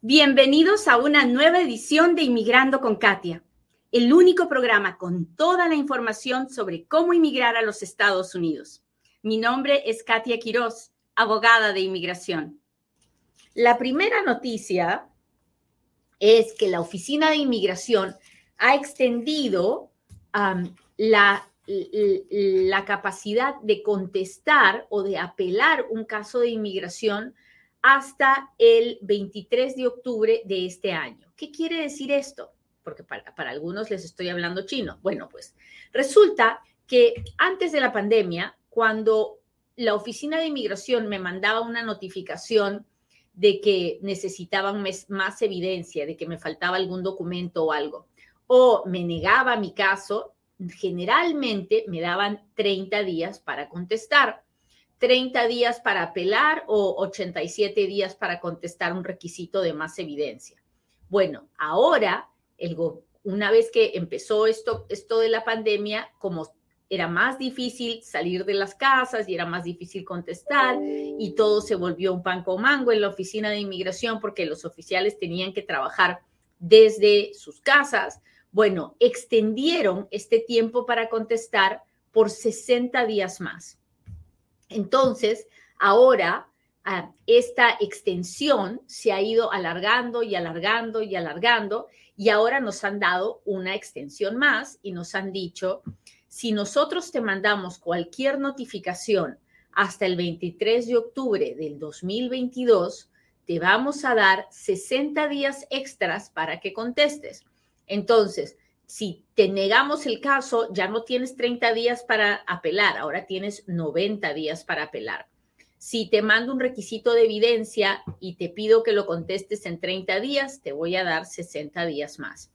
Bienvenidos a una nueva edición de Inmigrando con Katia, el único programa con toda la información sobre cómo inmigrar a los Estados Unidos. Mi nombre es Katia Quiroz, abogada de inmigración. La primera noticia es que la Oficina de Inmigración ha extendido la, la capacidad de contestar o de apelar un caso de inmigración hasta el 23 de octubre de este año. ¿Qué quiere decir esto? Porque para, algunos les estoy hablando chino. Bueno, pues resulta que antes de la pandemia, cuando la oficina de inmigración me mandaba una notificación de que necesitaban más evidencia, de que me faltaba algún documento o algo, o me negaba mi caso, generalmente me daban 30 días para contestar. 30 días para apelar o 87 días para contestar un requisito de más evidencia. Bueno, ahora, el, una vez que empezó esto, esto de la pandemia, como era más difícil salir de las casas y era más difícil contestar y todo se volvió un pan con mango en la oficina de inmigración porque los oficiales tenían que trabajar desde sus casas. Bueno, extendieron este tiempo para contestar por 60 días más. Entonces, ahora ah, esta extensión se ha ido alargando y alargando y alargando y ahora nos han dado una extensión más y nos han dicho, si nosotros te mandamos cualquier notificación hasta el 23 de octubre del 2022, te vamos a dar 60 días extras para que contestes. Entonces, si te negamos el caso, ya no tienes 30 días para apelar, ahora tienes 90 días para apelar. Si te mando un requisito de evidencia y te pido que lo contestes en 30 días, te voy a dar 60 días más.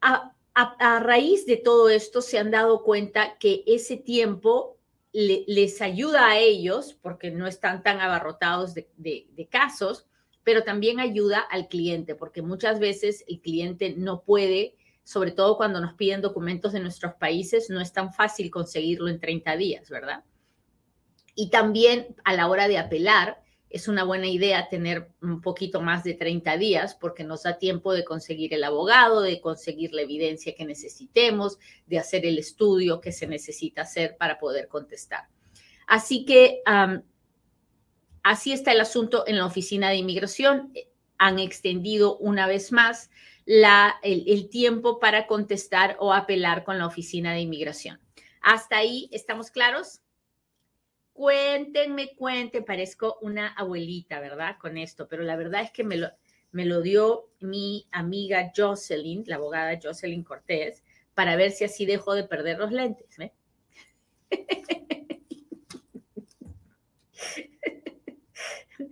A, raíz de todo esto se han dado cuenta que ese tiempo les ayuda a ellos, porque no están tan abarrotados de casos, pero también ayuda al cliente, porque muchas veces el cliente no puede sobre todo cuando nos piden documentos de nuestros países, no es tan fácil conseguirlo en 30 días, ¿verdad? Y también a la hora de apelar, es una buena idea tener un poquito más de 30 días porque nos da tiempo de conseguir el abogado, de conseguir la evidencia que necesitemos, de hacer el estudio que se necesita hacer para poder contestar. Así que así está el asunto en la oficina de inmigración. Han extendido una vez más la, el, tiempo para contestar o apelar con la oficina de inmigración. Hasta ahí, ¿estamos claros? Cuéntenme, cuenten, parezco una abuelita, ¿verdad? Con esto, pero la verdad es que me lo, me lo dio mi amiga Jocelyn, la abogada Jocelyn Cortés, para ver si así dejo de perder los lentes. ¿eh?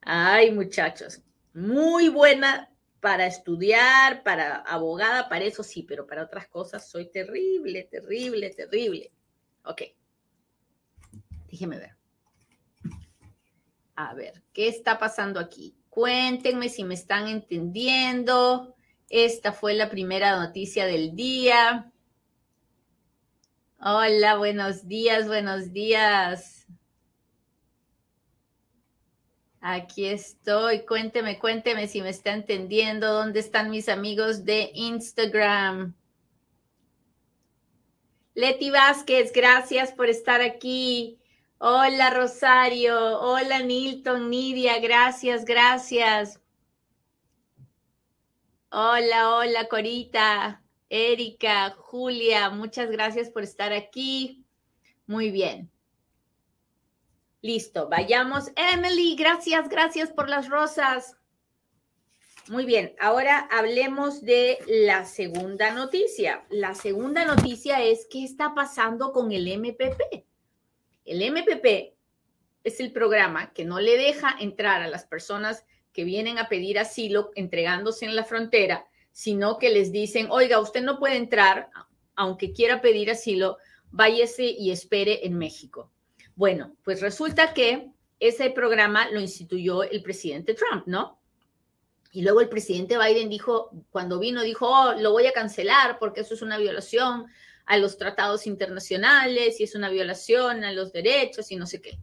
Ay, muchachos, muy buena para estudiar, para abogada, para eso sí, pero para otras cosas soy terrible, terrible, terrible. Ok. Déjeme ver. A ver, ¿qué está pasando aquí? Cuéntenme si me están entendiendo. Esta fue la primera noticia del día. Hola, buenos días, buenos días. Aquí estoy. Cuénteme, cuénteme si me está entendiendo. ¿Dónde están mis amigos de Instagram? Leti Vázquez, gracias por estar aquí. Hola Rosario, hola Nilton, Nidia, gracias, gracias. Hola, hola Corita, Erika, Julia, muchas gracias por estar aquí. Muy bien. Listo, vayamos. Emily, gracias, gracias por las rosas. Muy bien, ahora hablemos de la segunda noticia. La segunda noticia es qué está pasando con el MPP. El MPP es el programa que no le deja entrar a las personas que vienen a pedir asilo entregándose en la frontera, sino que les dicen, oiga, usted no puede entrar, aunque quiera pedir asilo, váyase y espere en México. Bueno, pues resulta que ese programa lo instituyó el presidente Trump, ¿no? Y luego el presidente Biden dijo, cuando vino, dijo, oh, lo voy a cancelar porque eso es una violación a los tratados internacionales y es una violación a los derechos y no sé qué.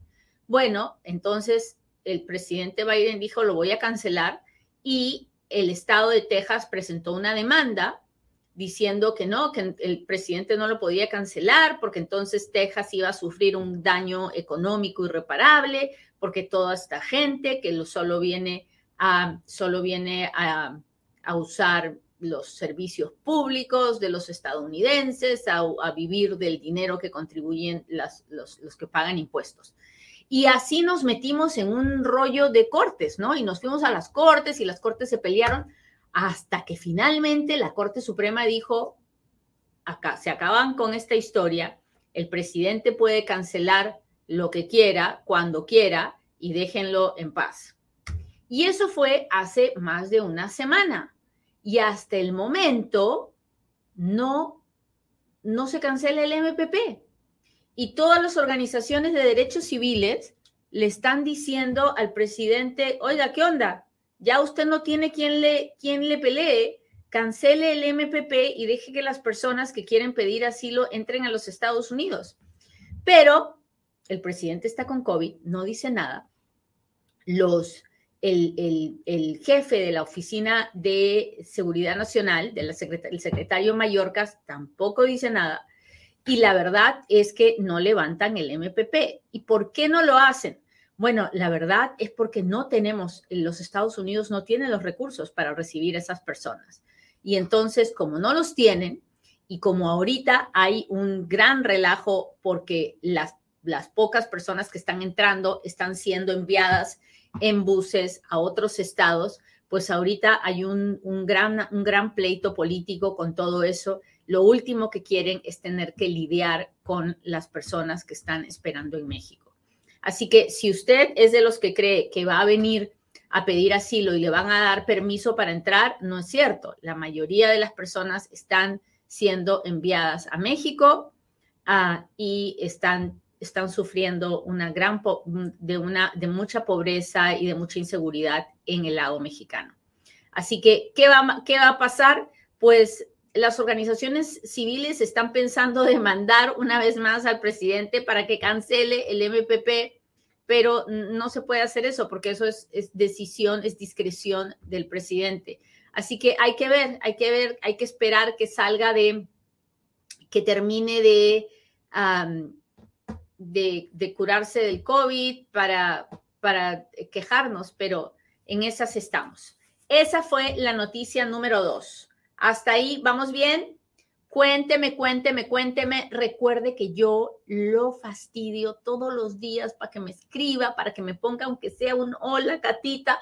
Bueno, entonces el presidente Biden dijo, lo voy a cancelar y el estado de Texas presentó una demanda diciendo que no, que el presidente no lo podía cancelar porque entonces Texas iba a sufrir un daño económico irreparable porque toda esta gente que solo viene a, solo viene a, usar los servicios públicos de los estadounidenses, a, vivir del dinero que contribuyen los, los que pagan impuestos. Y así nos metimos en un rollo de cortes, ¿no? Y nos fuimos a las cortes y las cortes se pelearon hasta que finalmente la Corte Suprema dijo, acá se acaban con esta historia, el presidente puede cancelar lo que quiera, cuando quiera, y déjenlo en paz. Y eso fue hace más de una semana. Y hasta el momento no, no se cancela el MPP y todas las organizaciones de derechos civiles le están diciendo al presidente, oiga, ¿qué onda? Ya usted no tiene quien le, le pelee, cancele el MPP y deje que las personas que quieren pedir asilo entren a los Estados Unidos. Pero el presidente está con COVID, no dice nada. Los, el, el, jefe de la Oficina de Seguridad Nacional, de la el secretario Mallorcas, tampoco dice nada y la verdad es que no levantan el MPP. ¿Y por qué no lo hacen? Bueno, la verdad es porque no tenemos, los Estados Unidos no tienen los recursos para recibir a esas personas. Y entonces, como no los tienen, y como ahorita hay un gran relajo porque las, pocas personas que están entrando están siendo enviadas en buses a otros estados, pues ahorita hay un gran pleito político con todo eso lo último que quieren es tener que lidiar con las personas que están esperando en México. Así que si usted es de los que cree que va a venir a pedir asilo y le van a dar permiso para entrar, no es cierto. La mayoría de las personas están siendo enviadas a México ah, y están, están sufriendo una gran de, una, de mucha pobreza y de mucha inseguridad en el lado mexicano. Así que, ¿qué va, qué va a pasar? Pues las organizaciones civiles están pensando demandar una vez más al presidente para que cancele el MPP, pero no se puede hacer eso porque eso es, decisión, es discreción del presidente. Así que hay que ver, hay que ver, hay que esperar que salga de, que termine de, de, curarse del COVID para, para quejarnos, pero en esas estamos. Esa fue la noticia número dos. Hasta ahí, ¿vamos bien? Cuénteme, cuénteme, cuénteme. Recuerde que yo lo fastidio todos los días para que me escriba, para que me ponga aunque sea un hola, Catita,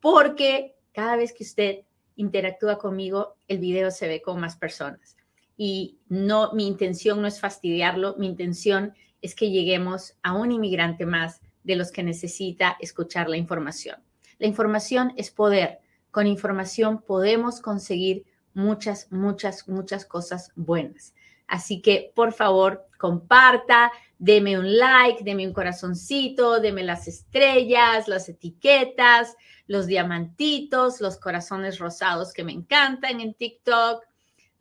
porque cada vez que usted interactúa conmigo, el video se ve con más personas. Y no, mi intención no es fastidiarlo, mi intención es que lleguemos a un inmigrante más de los que necesita escuchar la información. La información es poder. Con información podemos conseguir muchas, muchas, muchas cosas buenas. Así que por favor, comparta, deme un like, deme un corazoncito, deme las estrellas, las etiquetas, los diamantitos, los corazones rosados que me encantan en TikTok,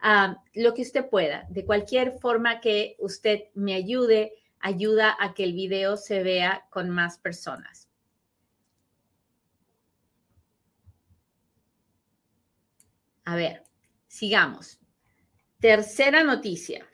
ah, lo que usted pueda. De cualquier forma que usted me ayude, ayuda a que el video se vea con más personas. A ver. Sigamos. Tercera noticia.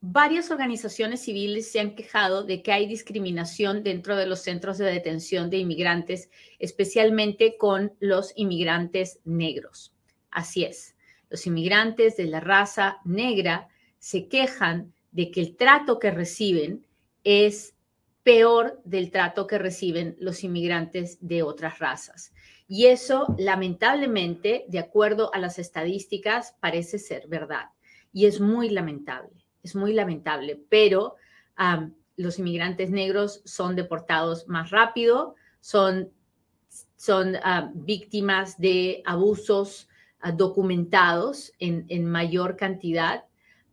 Varias organizaciones civiles se han quejado de que hay discriminación dentro de los centros de detención de inmigrantes, especialmente con los inmigrantes negros. Así es, los inmigrantes de la raza negra se quejan de que el trato que reciben es peor del trato que reciben los inmigrantes de otras razas. Y eso, lamentablemente, de acuerdo a las estadísticas, parece ser verdad. Y es muy lamentable, es muy lamentable, pero los inmigrantes negros son deportados más rápido, son, son víctimas de abusos ah, documentados en, en, mayor cantidad.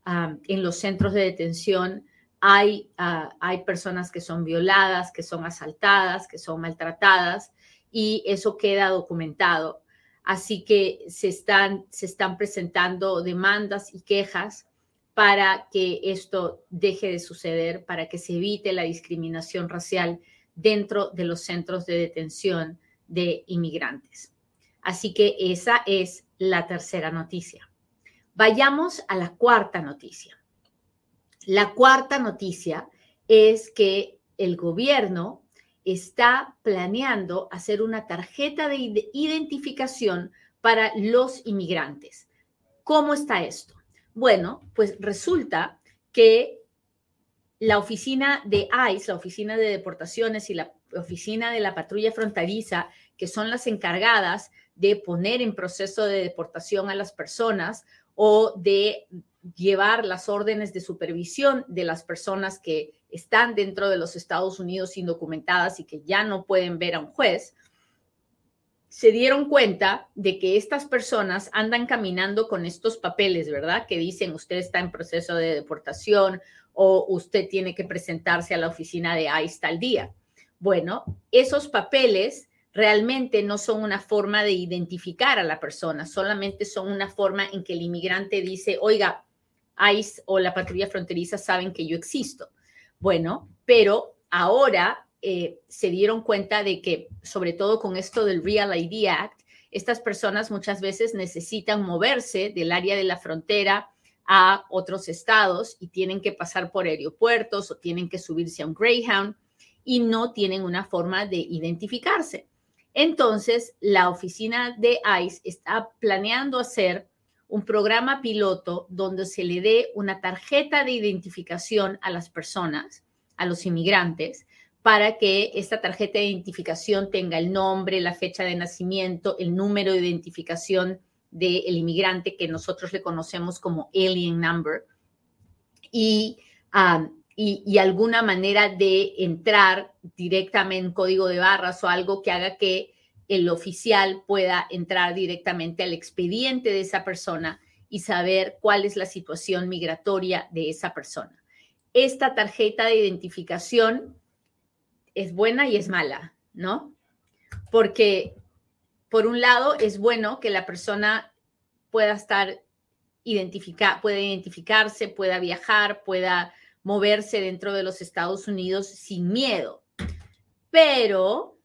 en los centros de detención hay, ah, hay personas que son violadas, que son asaltadas, que son maltratadas y eso queda documentado. Así que se están, se están presentando demandas y quejas para que esto deje de suceder, para que se evite la discriminación racial dentro de los centros de detención de inmigrantes. Así que esa es la tercera noticia. Vayamos a la cuarta noticia. La cuarta noticia es que el gobierno está planeando hacer una tarjeta de identificación para los inmigrantes. ¿Cómo está esto? Bueno, pues resulta que la oficina de ICE, la oficina de deportaciones y la oficina de la patrulla fronteriza, que son las encargadas de poner en proceso de deportación a las personas o de llevar las órdenes de supervisión de las personas que están dentro de los Estados Unidos indocumentadas y que ya no pueden ver a un juez, se dieron cuenta de que estas personas andan caminando con estos papeles, ¿verdad? Que dicen usted está en proceso de deportación o usted tiene que presentarse a la oficina de ICE tal día. Bueno, esos papeles realmente no son una forma de identificar a la persona, solamente son una forma en que el inmigrante dice, oiga, ICE o la patrulla fronteriza saben que yo existo. Bueno, pero ahora eh, se dieron cuenta de que, sobre todo con esto del Real ID Act, estas personas muchas veces necesitan moverse del área de la frontera a otros estados y tienen que pasar por aeropuertos o tienen que subirse a un Greyhound y no tienen una forma de identificarse. Entonces, la oficina de ICE está planeando hacer un programa piloto donde se le dé una tarjeta de identificación a las personas, a los inmigrantes, para que esta tarjeta de identificación tenga el nombre, la fecha de nacimiento, el número de identificación del inmigrante que nosotros le conocemos como alien number. Y, um, y, y, alguna manera de entrar directamente en código de barras o algo que haga que el oficial pueda entrar directamente al expediente de esa persona y saber cuál es la situación migratoria de esa persona. Esta tarjeta de identificación es buena y es mala, ¿no? Porque por un lado, es bueno que la persona pueda estar identificada, pueda identificarse, pueda viajar, pueda moverse dentro de los Estados Unidos sin miedo. Pero,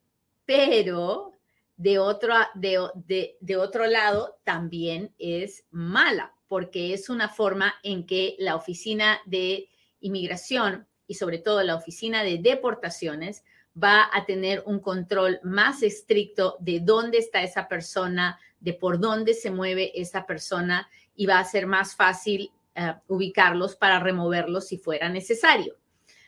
pero, de otro, de, de otro lado, también es mala, porque es una forma en que la oficina de inmigración y sobre todo la oficina de deportaciones va a tener un control más estricto de dónde está esa persona, de por dónde se mueve esa persona y va a ser más fácil uh, ubicarlos para removerlos si fuera necesario.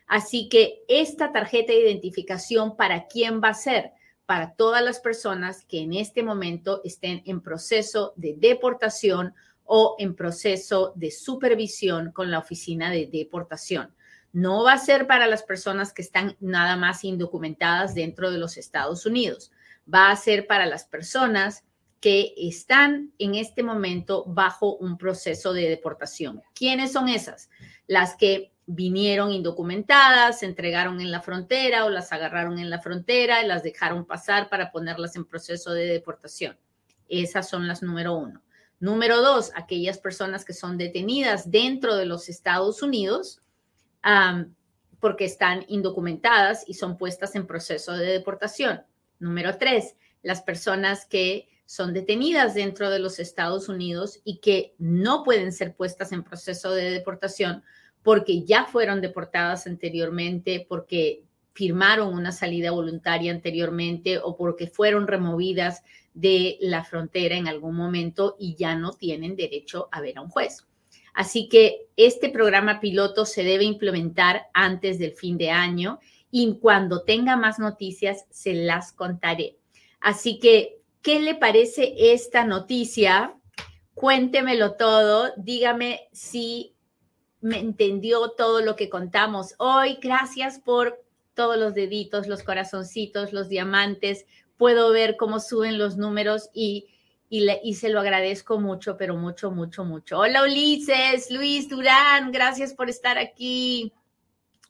Así que esta tarjeta de identificación, ¿para quién va a ser? Para todas las personas que en este momento estén en proceso de deportación o en proceso de supervisión con la oficina de deportación. No va a ser para las personas que están nada más indocumentadas dentro de los Estados Unidos. Va a ser para las personas que están en este momento bajo un proceso de deportación. ¿Quiénes son esas? Las que vinieron indocumentadas, se entregaron en la frontera o las agarraron en la frontera y las dejaron pasar para ponerlas en proceso de deportación. Esas son las número uno. Número dos, aquellas personas que son detenidas dentro de los Estados Unidos porque están indocumentadas y son puestas en proceso de deportación. Número tres, las personas que son detenidas dentro de los Estados Unidos y que no pueden ser puestas en proceso de deportación porque ya fueron deportadas anteriormente, porque firmaron una salida voluntaria anteriormente o porque fueron removidas de la frontera en algún momento y ya no tienen derecho a ver a un juez. Así que este programa piloto se debe implementar antes del fin de año y cuando tenga más noticias se las contaré. Así que, ¿qué le parece esta noticia? Cuéntemelo todo, dígame si me entendió todo lo que contamos hoy. Gracias por todos los deditos, los corazoncitos, los diamantes. Puedo ver cómo suben los números y y, se lo agradezco mucho, pero mucho, mucho, mucho. Hola Ulises, Luis Durán, gracias por estar aquí.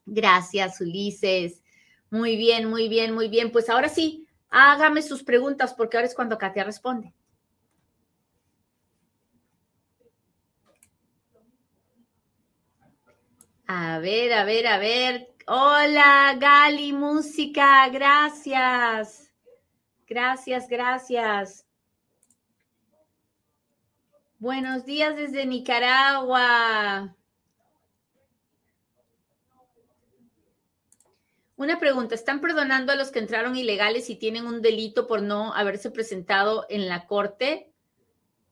Gracias Ulises. Muy bien, muy bien, muy bien. Pues ahora sí, hágame sus preguntas porque ahora es cuando Katia responde. A ver, a ver, a ver. Hola, Gali, música, gracias. Gracias, gracias. Buenos días desde Nicaragua. Una pregunta, ¿están perdonando a los que entraron ilegales y tienen un delito por no haberse presentado en la corte?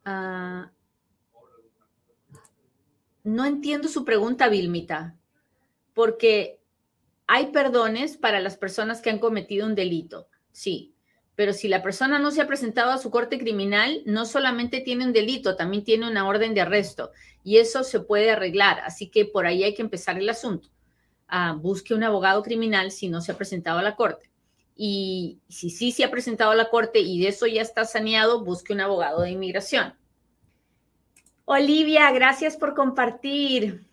Ah, no entiendo su pregunta, Vilmita, porque hay perdones para las personas que han cometido un delito, sí, pero si la persona no se ha presentado a su corte criminal, no solamente tiene un delito, también tiene una orden de arresto y eso se puede arreglar, así que por ahí hay que empezar el asunto. Ah, busque un abogado criminal si no se ha presentado a la corte. Y si sí se ha presentado a la corte y de eso ya está saneado, busque un abogado de inmigración. Olivia, gracias por compartir.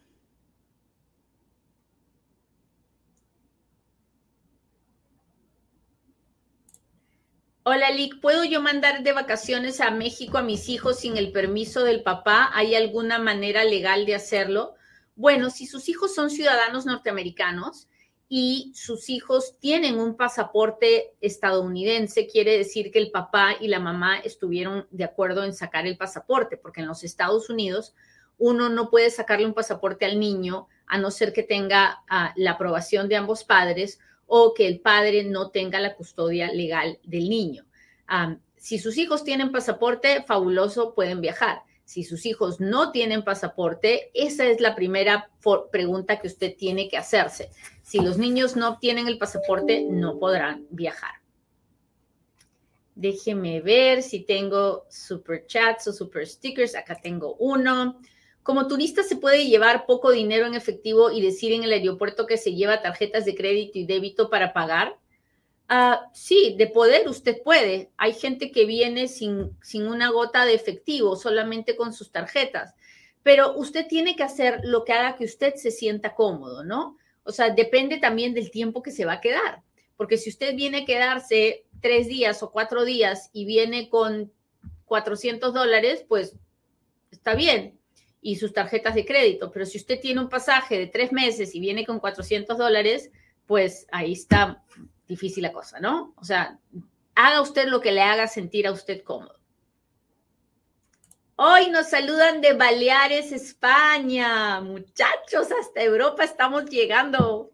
Hola, Lick, ¿puedo yo mandar de vacaciones a México a mis hijos sin el permiso del papá? ¿Hay alguna manera legal de hacerlo? Bueno, si sus hijos son ciudadanos norteamericanos y sus hijos tienen un pasaporte estadounidense, quiere decir que el papá y la mamá estuvieron de acuerdo en sacar el pasaporte, porque en los Estados Unidos uno no puede sacarle un pasaporte al niño a no ser que tenga ah, la aprobación de ambos padres o que el padre no tenga la custodia legal del niño. si sus hijos tienen pasaporte, fabuloso, pueden viajar si sus hijos no tienen pasaporte, esa es la primera pregunta que usted tiene que hacerse. Si los niños no obtienen el pasaporte, no podrán viajar. Déjeme ver si tengo super chats o super stickers. Acá tengo uno. Como turista se puede llevar poco dinero en efectivo y decir en el aeropuerto que se lleva tarjetas de crédito y débito para pagar. Ah, sí, de poder usted puede. Hay gente que viene sin, sin una gota de efectivo, solamente con sus tarjetas. Pero usted tiene que hacer lo que haga que usted se sienta cómodo, ¿no? O sea, depende también del tiempo que se va a quedar. Porque si usted viene a quedarse tres días o cuatro días y viene con 400 dólares, pues está bien. Y sus tarjetas de crédito. Pero si usted tiene un pasaje de tres meses y viene con 400 dólares, pues ahí está difícil la cosa, ¿no? O sea, haga usted lo que le haga sentir a usted cómodo. Hoy nos saludan de Baleares, España. Muchachos, hasta Europa estamos llegando.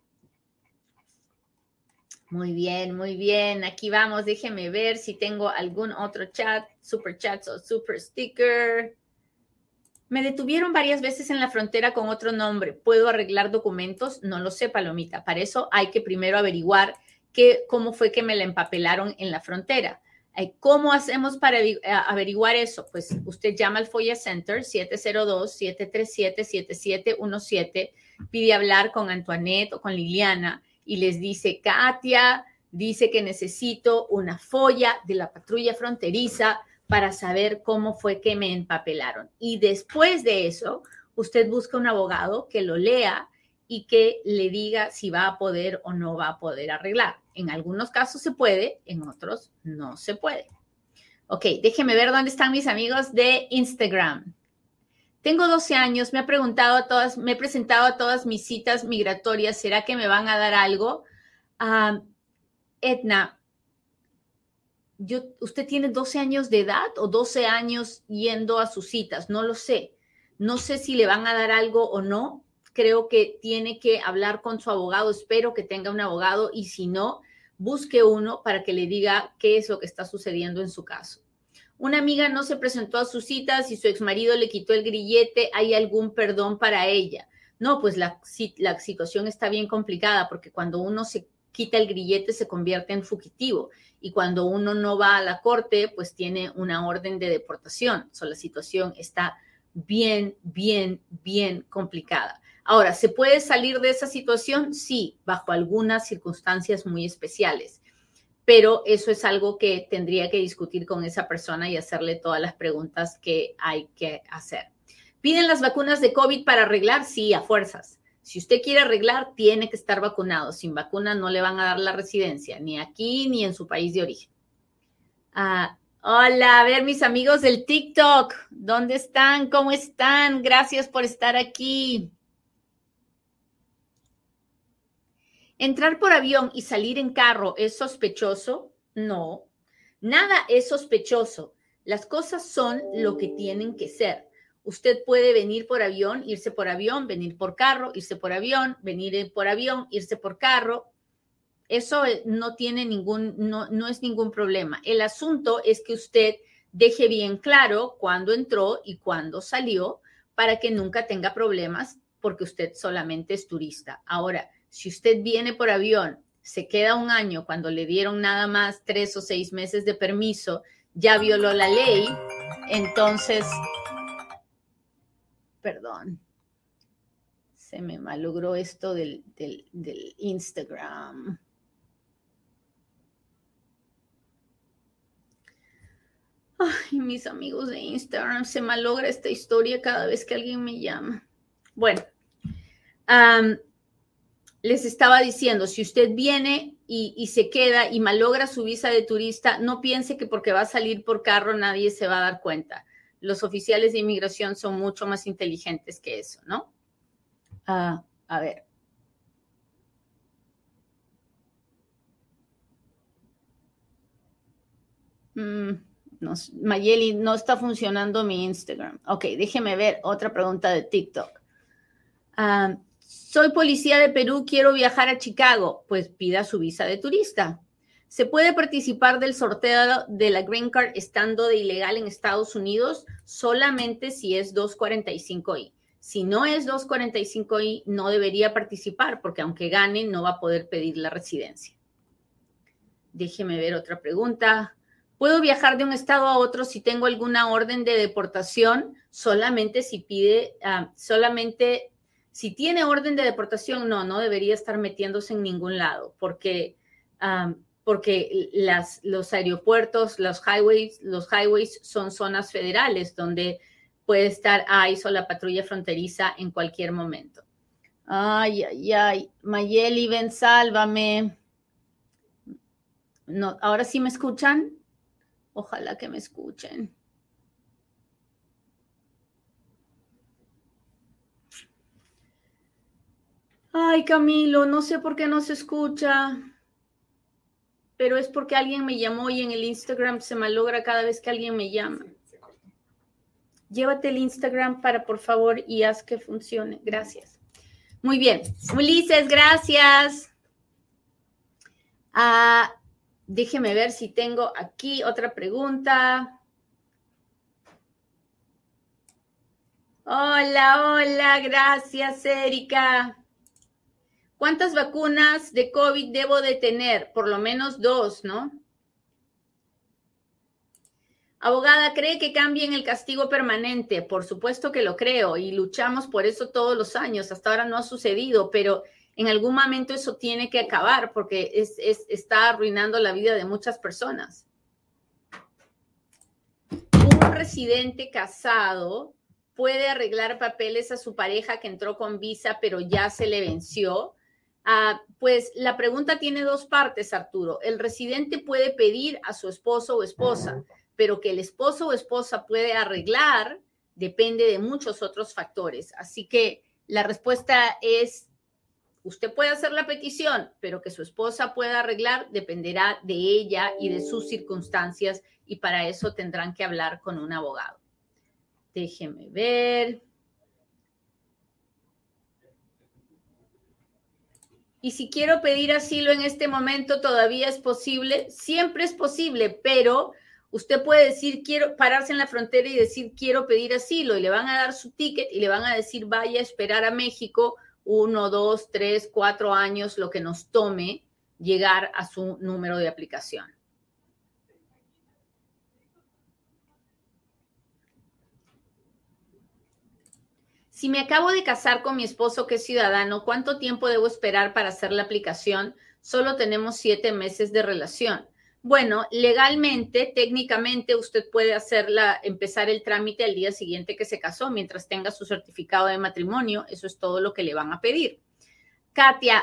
Muy bien, muy bien. Aquí vamos. Déjeme ver si tengo algún otro chat, super chat o super sticker. Me detuvieron varias veces en la frontera con otro nombre. ¿Puedo arreglar documentos? No lo sé, Palomita. Para eso hay que primero averiguar cómo fue que me la empapelaron en la frontera. Eh, ¿Cómo hacemos para eh, averiguar eso? Pues usted llama al FOIA Center 702-737-7717, pide hablar con Antoinette o con Liliana y les dice, Katia, dice que necesito una folla de la patrulla fronteriza para saber cómo fue que me empapelaron. Y después de eso, usted busca un abogado que lo lea y que le diga si va a poder o no va a poder arreglar. En algunos casos se puede, en otros no se puede. Ok, déjeme ver dónde están mis amigos de Instagram. Tengo 12 años, me ha preguntado a todas, me he presentado a todas mis citas migratorias, ¿será que me van a dar algo? Ah, Edna, yo, ¿usted tiene 12 años de edad o 12 años yendo a sus citas? No lo sé. No sé si le van a dar algo o no, creo que tiene que hablar con su abogado. Espero que tenga un abogado y si no, busque uno para que le diga qué es lo que está sucediendo en su caso. Una amiga no se presentó a sus citas y su exmarido le quitó el grillete. ¿Hay algún perdón para ella? No, pues la, la situación está bien complicada porque cuando uno se quita el grillete se convierte en fugitivo y cuando uno no va a la corte, pues tiene una orden de deportación. So, la situación está bien, bien, bien complicada. Ahora, ¿se puede salir de esa situación? Sí, bajo algunas circunstancias muy especiales, pero eso es algo que tendría que discutir con esa persona y hacerle todas las preguntas que hay que hacer. ¿Piden las vacunas de COVID para arreglar? Sí, a fuerzas. Si usted quiere arreglar, tiene que estar vacunado. Sin vacuna no le van a dar la residencia, ni aquí ni en su país de origen. Ah, hola, a ver mis amigos del TikTok, ¿dónde están? ¿Cómo están? Gracias por estar aquí. ¿Entrar por avión y salir en carro es sospechoso? No, nada es sospechoso. Las cosas son lo que tienen que ser. Usted puede venir por avión, irse por avión, venir por carro, irse por avión, venir por avión, irse por carro. Eso eh, no tiene ningún, no, no es ningún problema. El asunto es que usted deje bien claro cuándo entró y cuándo salió para que nunca tenga problemas porque usted solamente es turista. Ahora, si usted viene por avión, se queda un año cuando le dieron nada más tres o seis meses de permiso, ya violó la ley, entonces, perdón, se me malogró esto del, del, Instagram. Ay, mis amigos de Instagram, se malogra esta historia cada vez que alguien me llama. Bueno, les estaba diciendo, si usted viene y, se queda y malogra su visa de turista, no piense que porque va a salir por carro nadie se va a dar cuenta. Los oficiales de inmigración son mucho más inteligentes que eso, ¿no? Ah, a ver. Mm, no, Mayeli, no está funcionando mi Instagram. Ok, déjeme ver otra pregunta de TikTok. Ah, soy policía de Perú, quiero viajar a Chicago. Pues pida su visa de turista. ¿Se puede participar del sorteo de la Green Card estando de ilegal en Estados Unidos? Solamente si es 245I. Si no es 245I, no debería participar porque aunque gane, no va a poder pedir la residencia. Déjeme ver otra pregunta. ¿Puedo viajar de un estado a otro si tengo alguna orden de deportación? Solamente si pide, ah, solamente si tiene orden de deportación, no, no debería estar metiéndose en ningún lado, porque, porque los aeropuertos, los highways, los highways son zonas federales donde puede estar ICE o la patrulla fronteriza en cualquier momento. Ay, ay, ay, Mayeli, ven, sálvame. No, ahora sí me escuchan. Ojalá que me escuchen. Ay, Camilo, no sé por qué no se escucha, pero es porque alguien me llamó y en el Instagram se malogra cada vez que alguien me llama. Llévate el Instagram para, por favor, y haz que funcione. Gracias. Muy bien. Ulises, gracias. Ah, déjeme ver si tengo aquí otra pregunta. Hola, hola, gracias, Erika. ¿Cuántas vacunas de COVID debo de tener? Por lo menos dos, ¿no? Abogada, ¿cree que cambien el castigo permanente? Por supuesto que lo creo y luchamos por eso todos los años. Hasta ahora no ha sucedido, pero en algún momento eso tiene que acabar porque es, está arruinando la vida de muchas personas. Un residente casado puede arreglar papeles a su pareja que entró con visa, pero ya se le venció. Ah, pues la pregunta tiene dos partes, Arturo. El residente puede pedir a su esposo o esposa, pero que el esposo o esposa puede arreglar depende de muchos otros factores. Así que la respuesta es, usted puede hacer la petición, pero que su esposa pueda arreglar dependerá de ella y de sus circunstancias y para eso tendrán que hablar con un abogado. Déjeme ver. Y si quiero pedir asilo en este momento, todavía es posible, siempre es posible, pero usted puede decir, quiero pararse en la frontera y decir, quiero pedir asilo, y le van a dar su ticket y le van a decir, vaya a esperar a México uno, dos, tres, cuatro años, lo que nos tome llegar a su número de aplicación. Si me acabo de casar con mi esposo que es ciudadano, ¿cuánto tiempo debo esperar para hacer la aplicación? Solo tenemos siete meses de relación. Bueno, legalmente, técnicamente, usted puede hacerla, empezar el trámite al día siguiente que se casó, mientras tenga su certificado de matrimonio. Eso es todo lo que le van a pedir. Katia,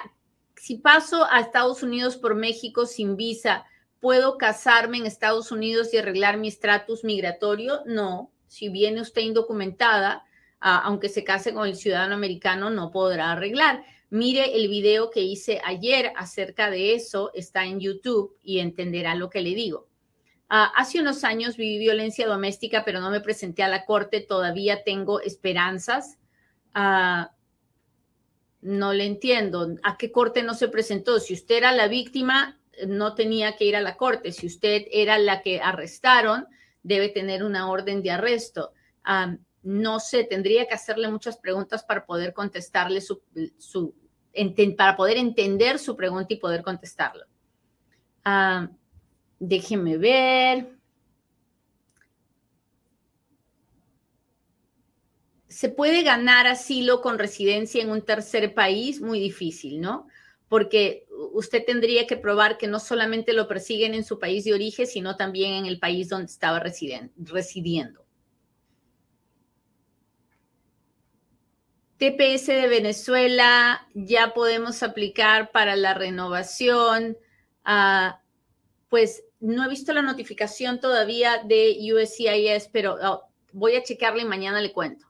si paso a Estados Unidos por México sin visa, ¿puedo casarme en Estados Unidos y arreglar mi estatus migratorio? No. Si viene usted indocumentada, aunque se case con el ciudadano americano, no podrá arreglar. mire el video que hice ayer acerca de eso, está en YouTube y entenderá lo que le digo. Ah, hace unos años viví violencia doméstica, pero no me presenté a la corte, todavía tengo esperanzas. Ah, no le entiendo. ¿A qué corte no se presentó? Si usted era la víctima, no tenía que ir a la corte. Si usted era la que arrestaron, debe tener una orden de arresto. No sé, tendría que hacerle muchas preguntas para poder contestarle su, para poder entender su pregunta y poder contestarlo. déjeme ver. ¿Se puede ganar asilo con residencia en un tercer país? Muy difícil, ¿no? Porque usted tendría que probar que no solamente lo persiguen en su país de origen, sino también en el país donde estaba residiendo. TPS de Venezuela ya podemos aplicar para la renovación. Ah, pues no he visto la notificación todavía de USCIS, pero oh, voy a checarle y mañana le cuento.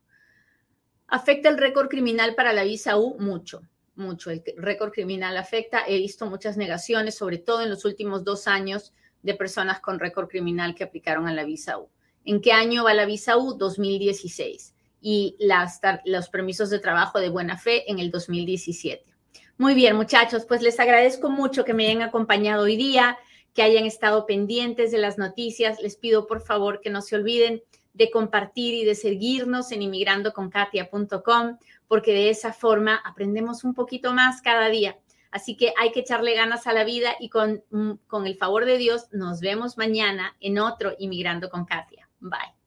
¿Afecta el récord criminal para la visa U? Mucho, mucho. El récord criminal afecta. He visto muchas negaciones, sobre todo en los últimos dos años, de personas con récord criminal que aplicaron a la visa U. ¿En qué año va la visa U? 2016. Y las, los permisos de trabajo de buena fe en el 2017. Muy bien, muchachos, pues les agradezco mucho que me hayan acompañado hoy día, que hayan estado pendientes de las noticias. Les pido por favor que no se olviden de compartir y de seguirnos en inmigrandoconkatia.com, porque de esa forma aprendemos un poquito más cada día. Así que hay que echarle ganas a la vida y con, con el favor de Dios nos vemos mañana en otro Inmigrando con Katia. Bye.